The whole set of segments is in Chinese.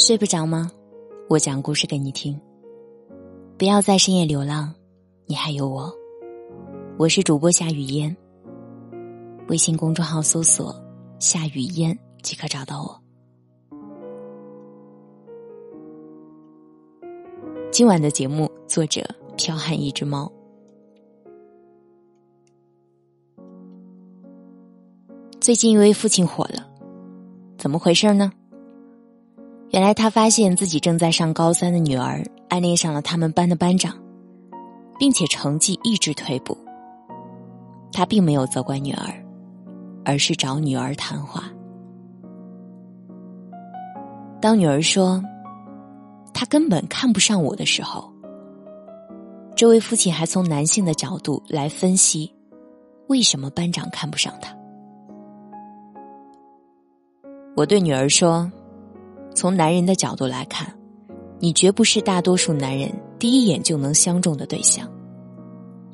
睡不着吗？我讲故事给你听。不要在深夜流浪，你还有我。我是主播夏雨嫣。微信公众号搜索“夏雨嫣”即可找到我。今晚的节目作者剽悍一只猫。最近一位父亲火了，怎么回事呢？原来他发现自己正在上高三的女儿暗恋上了他们班的班长，并且成绩一直退步。他并没有责怪女儿，而是找女儿谈话。当女儿说他根本看不上我的时候，这位父亲还从男性的角度来分析为什么班长看不上他。我对女儿说。从男人的角度来看，你绝不是大多数男人第一眼就能相中的对象，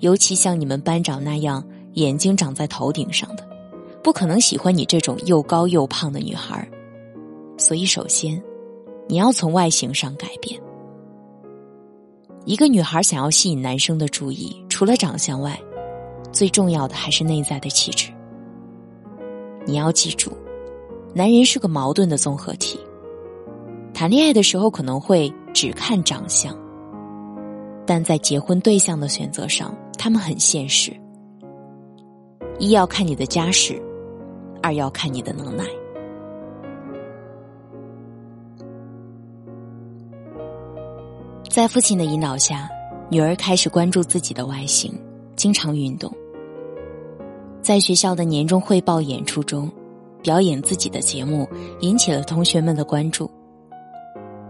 尤其像你们班长那样眼睛长在头顶上的，不可能喜欢你这种又高又胖的女孩所以，首先，你要从外形上改变。一个女孩想要吸引男生的注意，除了长相外，最重要的还是内在的气质。你要记住，男人是个矛盾的综合体。谈恋爱的时候可能会只看长相，但在结婚对象的选择上，他们很现实：一要看你的家世，二要看你的能耐。在父亲的引导下，女儿开始关注自己的外形，经常运动。在学校的年终汇报演出中，表演自己的节目，引起了同学们的关注。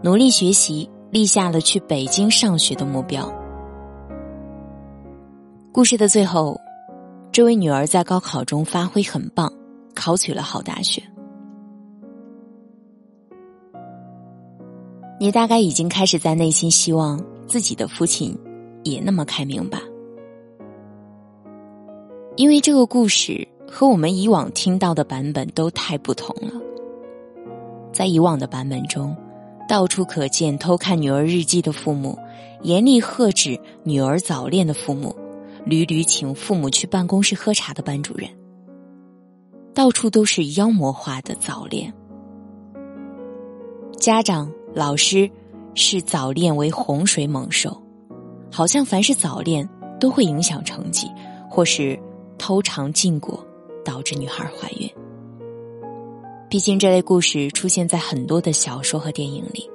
努力学习，立下了去北京上学的目标。故事的最后，这位女儿在高考中发挥很棒，考取了好大学。你大概已经开始在内心希望自己的父亲也那么开明吧？因为这个故事和我们以往听到的版本都太不同了。在以往的版本中。到处可见偷看女儿日记的父母，严厉呵止女儿早恋的父母，屡屡请父母去办公室喝茶的班主任。到处都是妖魔化的早恋，家长、老师视早恋为洪水猛兽，好像凡是早恋都会影响成绩，或是偷尝禁果导致女孩怀孕。毕竟这类故事出现在很多的小说和电影里。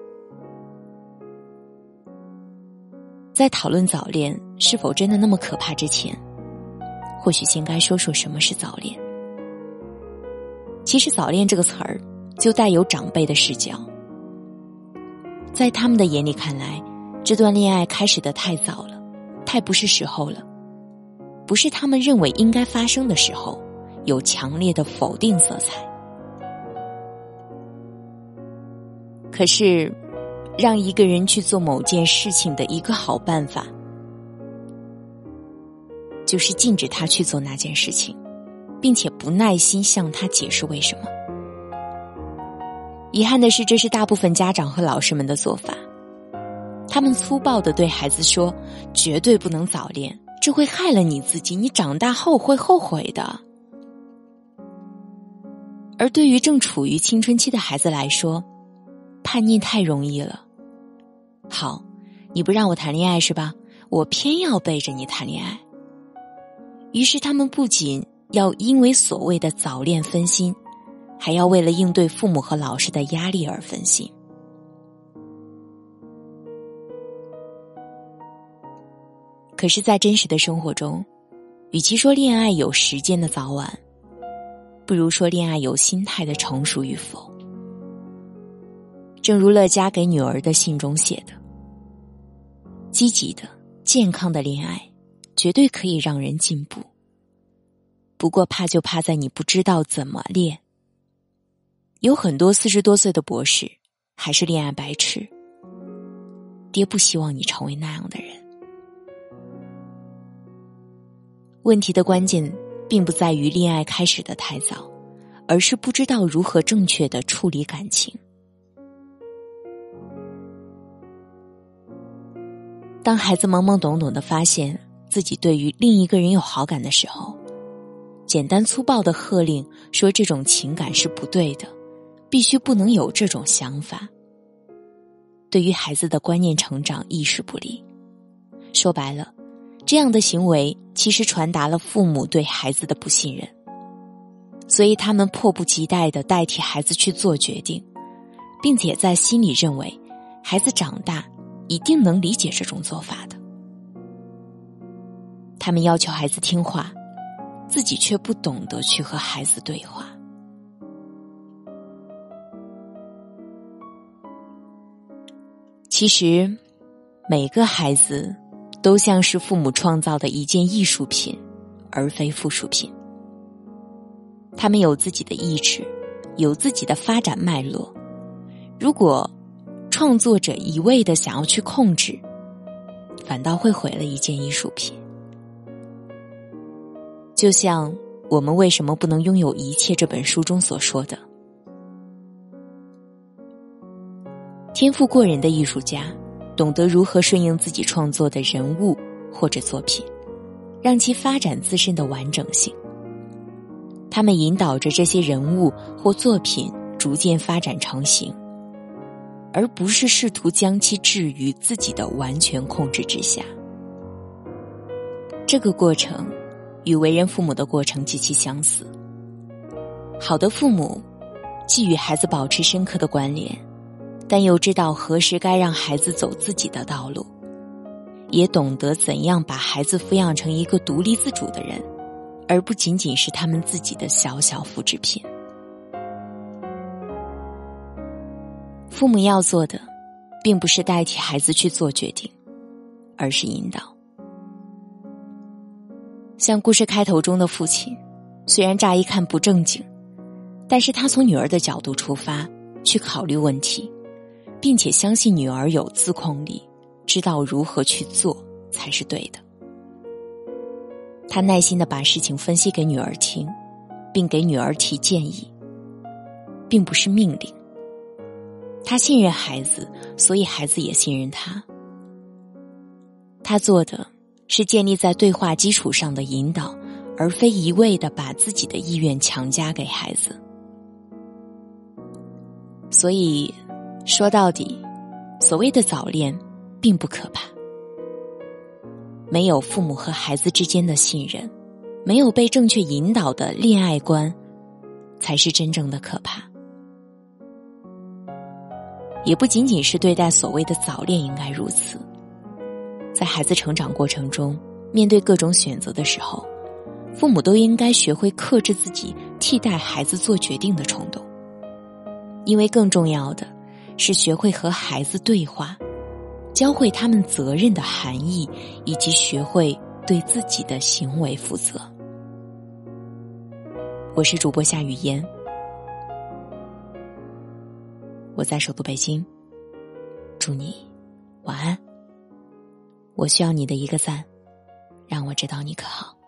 在讨论早恋是否真的那么可怕之前，或许先该说说什么是早恋。其实“早恋”这个词儿就带有长辈的视角，在他们的眼里看来，这段恋爱开始的太早了，太不是时候了，不是他们认为应该发生的时候，有强烈的否定色彩。可是，让一个人去做某件事情的一个好办法，就是禁止他去做那件事情，并且不耐心向他解释为什么。遗憾的是，这是大部分家长和老师们的做法。他们粗暴的对孩子说：“绝对不能早恋，这会害了你自己，你长大后会后悔的。”而对于正处于青春期的孩子来说，叛逆太容易了。好，你不让我谈恋爱是吧？我偏要背着你谈恋爱。于是他们不仅要因为所谓的早恋分心，还要为了应对父母和老师的压力而分心。可是，在真实的生活中，与其说恋爱有时间的早晚，不如说恋爱有心态的成熟与否。正如乐嘉给女儿的信中写的：“积极的、健康的恋爱，绝对可以让人进步。不过怕就怕在你不知道怎么练。有很多四十多岁的博士还是恋爱白痴。爹不希望你成为那样的人。问题的关键并不在于恋爱开始的太早，而是不知道如何正确的处理感情。”当孩子懵懵懂懂的发现自己对于另一个人有好感的时候，简单粗暴的喝令说这种情感是不对的，必须不能有这种想法。对于孩子的观念成长意识不利，说白了，这样的行为其实传达了父母对孩子的不信任，所以他们迫不及待的代替孩子去做决定，并且在心里认为孩子长大。一定能理解这种做法的。他们要求孩子听话，自己却不懂得去和孩子对话。其实，每个孩子都像是父母创造的一件艺术品，而非附属品。他们有自己的意志，有自己的发展脉络。如果创作者一味的想要去控制，反倒会毁了一件艺术品。就像我们为什么不能拥有一切这本书中所说的，天赋过人的艺术家懂得如何顺应自己创作的人物或者作品，让其发展自身的完整性。他们引导着这些人物或作品逐渐发展成型。而不是试图将其置于自己的完全控制之下。这个过程与为人父母的过程极其相似。好的父母既与孩子保持深刻的关联，但又知道何时该让孩子走自己的道路，也懂得怎样把孩子抚养成一个独立自主的人，而不仅仅是他们自己的小小复制品。父母要做的，并不是代替孩子去做决定，而是引导。像故事开头中的父亲，虽然乍一看不正经，但是他从女儿的角度出发去考虑问题，并且相信女儿有自控力，知道如何去做才是对的。他耐心的把事情分析给女儿听，并给女儿提建议，并不是命令。他信任孩子，所以孩子也信任他。他做的是建立在对话基础上的引导，而非一味的把自己的意愿强加给孩子。所以，说到底，所谓的早恋并不可怕。没有父母和孩子之间的信任，没有被正确引导的恋爱观，才是真正的可怕。也不仅仅是对待所谓的早恋应该如此，在孩子成长过程中，面对各种选择的时候，父母都应该学会克制自己替代孩子做决定的冲动，因为更重要的是学会和孩子对话，教会他们责任的含义，以及学会对自己的行为负责。我是主播夏雨嫣。我在首都北京，祝你晚安。我需要你的一个赞，让我知道你可好。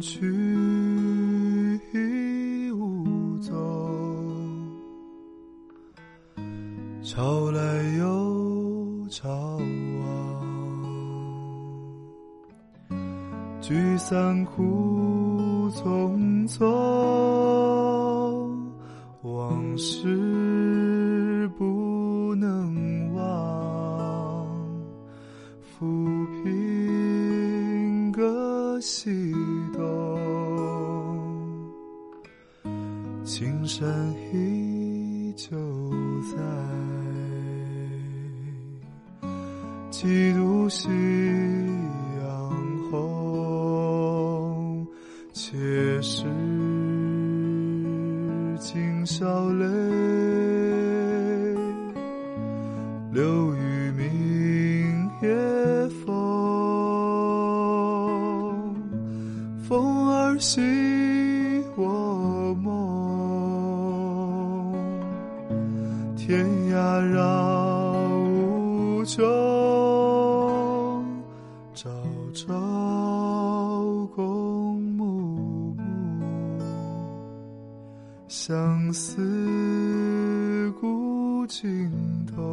去已无踪，潮来又潮往，聚散苦匆匆，往事不。西东，山依旧在，几度夕阳红。且是今宵泪，留与明月风。风儿细。天涯绕无穷，朝朝共暮暮，相思古今同，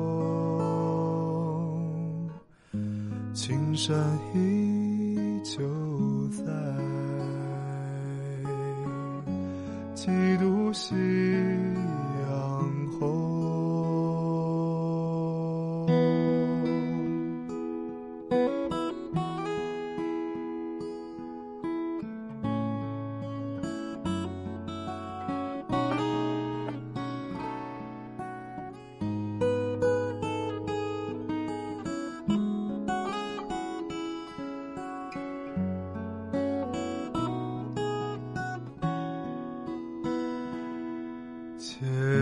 青山依旧在。几度夕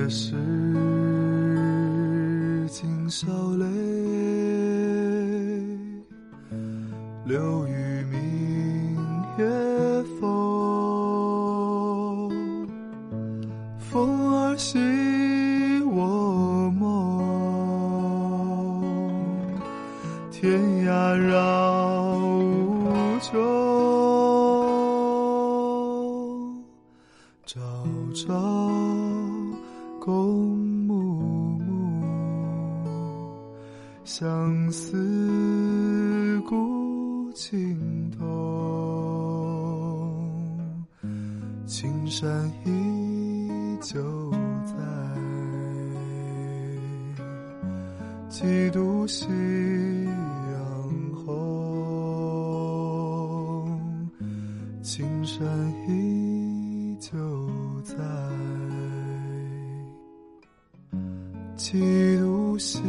且是今宵泪，流于明月风。风儿系我梦，天涯绕思古今同，青山依旧在，几度夕阳红，青山依旧在。几度夕